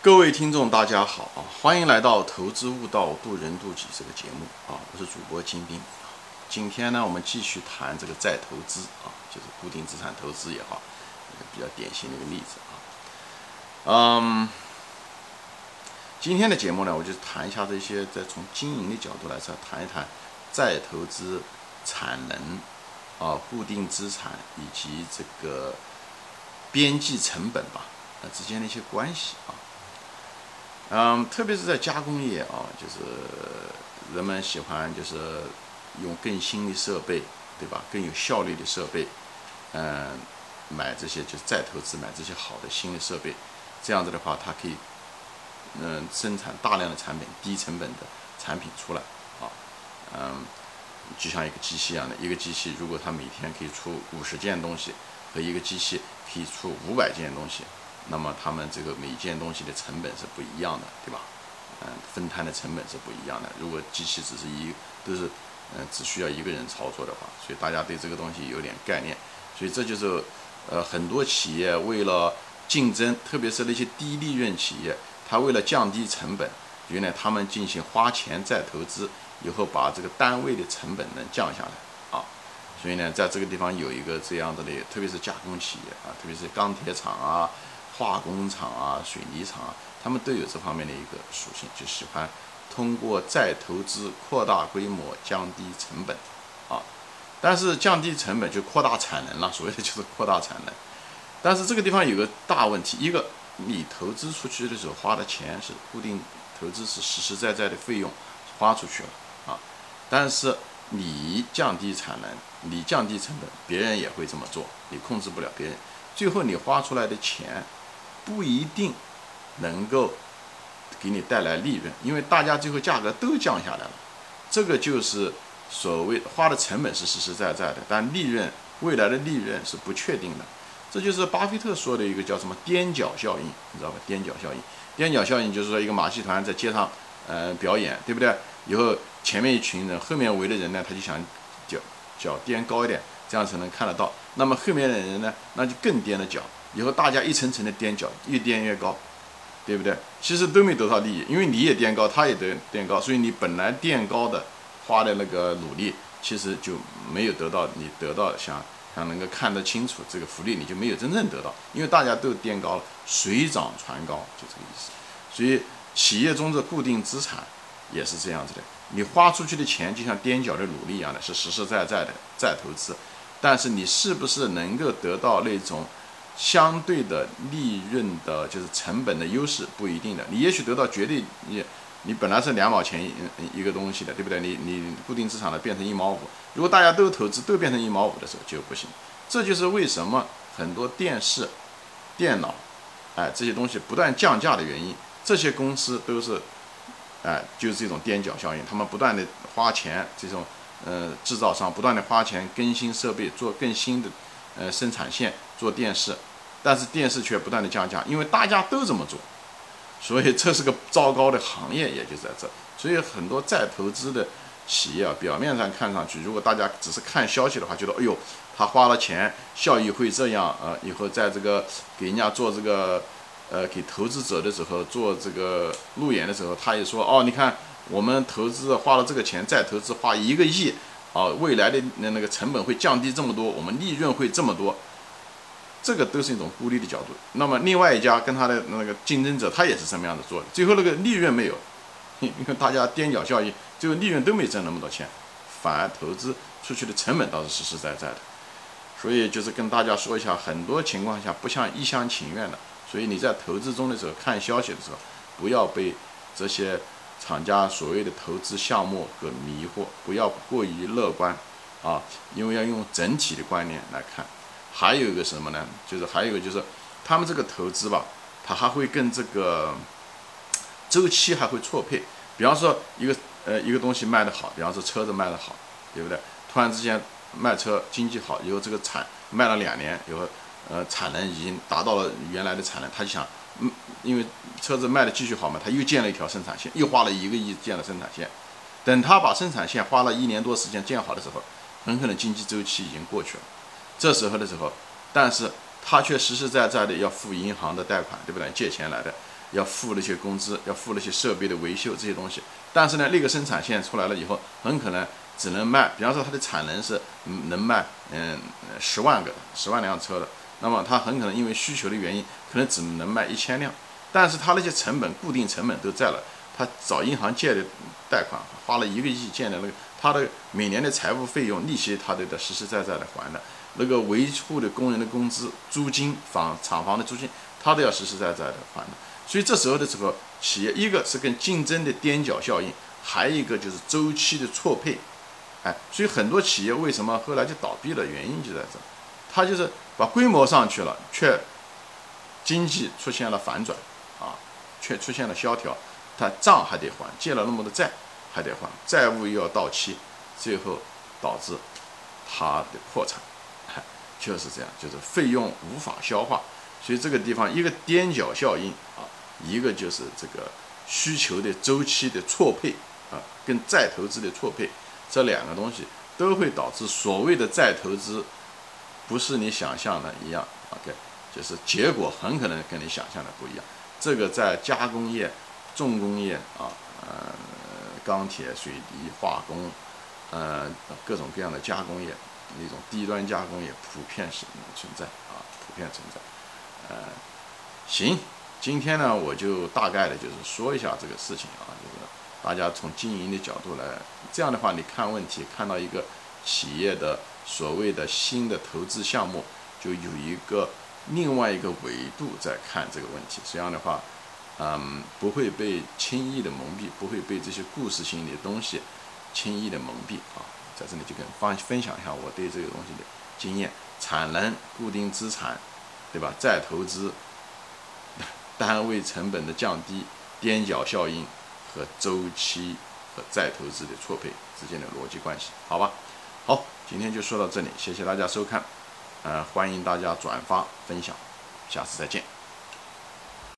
各位听众，大家好啊！欢迎来到《投资悟道，渡人渡己》这个节目啊！我是主播金兵。今天呢，我们继续谈这个再投资啊，就是固定资产投资也好，比较典型的一个例子啊。嗯，今天的节目呢，我就谈一下这些，在从经营的角度来说，谈一谈再投资、产能啊、固定资产以及这个边际成本吧，啊之间的一些关系啊。嗯，特别是在加工业啊，就是人们喜欢就是用更新的设备，对吧？更有效率的设备，嗯，买这些就是再投资买这些好的新的设备，这样子的话，它可以嗯生产大量的产品，低成本的产品出来啊，嗯，就像一个机器一样的，一个机器如果它每天可以出五十件东西，和一个机器可以出五百件东西。那么他们这个每件东西的成本是不一样的，对吧？嗯，分摊的成本是不一样的。如果机器只是一都是嗯只需要一个人操作的话，所以大家对这个东西有点概念。所以这就是呃很多企业为了竞争，特别是那些低利润企业，他为了降低成本，原来他们进行花钱再投资，以后把这个单位的成本能降下来啊。所以呢，在这个地方有一个这样子的，特别是加工企业啊，特别是钢铁厂啊。化工厂啊，水泥厂啊，他们都有这方面的一个属性，就喜欢通过再投资扩大规模，降低成本啊。但是降低成本就扩大产能了，所谓的就是扩大产能。但是这个地方有个大问题，一个你投资出去的时候花的钱是固定投资，是实实在在的费用花出去了啊。但是你降低产能，你降低成本，别人也会这么做，你控制不了别人，最后你花出来的钱。不一定能够给你带来利润，因为大家最后价格都降下来了。这个就是所谓花的成本是实实在在的，但利润未来的利润是不确定的。这就是巴菲特说的一个叫什么踮脚效应，你知道吧？踮脚效应，踮脚效应就是说一个马戏团在街上呃表演，对不对？以后前面一群人，后面围的人呢，他就想脚脚踮高一点，这样才能看得到。那么后面的人呢，那就更踮了脚。以后大家一层层的踮脚，越踮越高，对不对？其实都没得到利益，因为你也踮高，他也得踮高，所以你本来垫高的花的那个努力，其实就没有得到你得到想想能够看得清楚这个福利，你就没有真正得到，因为大家都踮高了，水涨船高，就这个意思。所以企业中的固定资产也是这样子的，你花出去的钱就像踮脚的努力一样的，是实实在在的再投资，但是你是不是能够得到那种？相对的利润的，就是成本的优势不一定的。你也许得到绝对，你你本来是两毛钱一一个东西的，对不对？你你固定资产的变成一毛五，如果大家都投资都变成一毛五的时候就不行。这就是为什么很多电视、电脑，哎这些东西不断降价的原因。这些公司都是，哎就是这种踮脚效应，他们不断的花钱，这种呃制造商不断的花钱更新设备，做更新的呃生产线做电视。但是电视却不断的降价，因为大家都这么做，所以这是个糟糕的行业，也就在这。所以很多再投资的企业啊，表面上看上去，如果大家只是看消息的话，觉得哎呦，他花了钱，效益会这样，呃，以后在这个给人家做这个，呃，给投资者的时候做这个路演的时候，他也说，哦，你看我们投资花了这个钱，再投资花一个亿，啊，未来的那那个成本会降低这么多，我们利润会这么多。这个都是一种孤立的角度。那么另外一家跟他的那个竞争者，他也是什么样的做的？最后那个利润没有，因为大家踮脚效应，最后利润都没挣那么多钱，反而投资出去的成本倒是实实在在的。所以就是跟大家说一下，很多情况下不像一厢情愿的。所以你在投资中的时候看消息的时候，不要被这些厂家所谓的投资项目给迷惑，不要过于乐观啊，因为要用整体的观念来看。还有一个什么呢？就是还有一个就是，他们这个投资吧，它还会跟这个周期还会错配。比方说一个呃一个东西卖得好，比方说车子卖得好，对不对？突然之间卖车经济好，以后这个产卖了两年，以后呃产能已经达到了原来的产能，他就想，嗯，因为车子卖的继续好嘛，他又建了一条生产线，又花了一个亿建了生产线。等他把生产线花了一年多时间建好的时候，很可能经济周期已经过去了。这时候的时候，但是他却实实在在的要付银行的贷款，对不对？借钱来的，要付那些工资，要付那些设备的维修这些东西。但是呢，那个生产线出来了以后，很可能只能卖，比方说它的产能是能卖嗯十万个十万辆车的，那么它很可能因为需求的原因，可能只能卖一千辆。但是它那些成本固定成本都在了，他找银行借的贷款花了一个亿建的那个，他的每年的财务费用利息他都得实实在在的还的，那个维护的工人的工资、租金、房厂房的租金，他都要实实在在的还。所以这时候的时候，企业一个是跟竞争的踮脚效应，还有一个就是周期的错配，哎，所以很多企业为什么后来就倒闭了，原因就在这，他就是把规模上去了，却经济出现了反转。啊，却出现了萧条，他账还得还，借了那么多债还得还，债务又要到期，最后导致他的破产，就是这样，就是费用无法消化，所以这个地方一个踮脚效应啊，一个就是这个需求的周期的错配啊，跟再投资的错配，这两个东西都会导致所谓的再投资不是你想象的一样，OK，就是结果很可能跟你想象的不一样。这个在加工业、重工业啊，呃，钢铁、水泥、化工，呃，各种各样的加工业，那种低端加工业普遍是存在啊，普遍存在。呃，行，今天呢，我就大概的就是说一下这个事情啊，就是大家从经营的角度来，这样的话，你看问题看到一个企业的所谓的新的投资项目，就有一个。另外一个维度在看这个问题，这样的话，嗯，不会被轻易的蒙蔽，不会被这些故事性的东西轻易的蒙蔽啊。在这里就跟方分享一下我对这个东西的经验：产能、固定资产，对吧？再投资、单位成本的降低、踮脚效应和周期和再投资的错配之间的逻辑关系，好吧？好，今天就说到这里，谢谢大家收看。呃，欢迎大家转发分享，下次再见。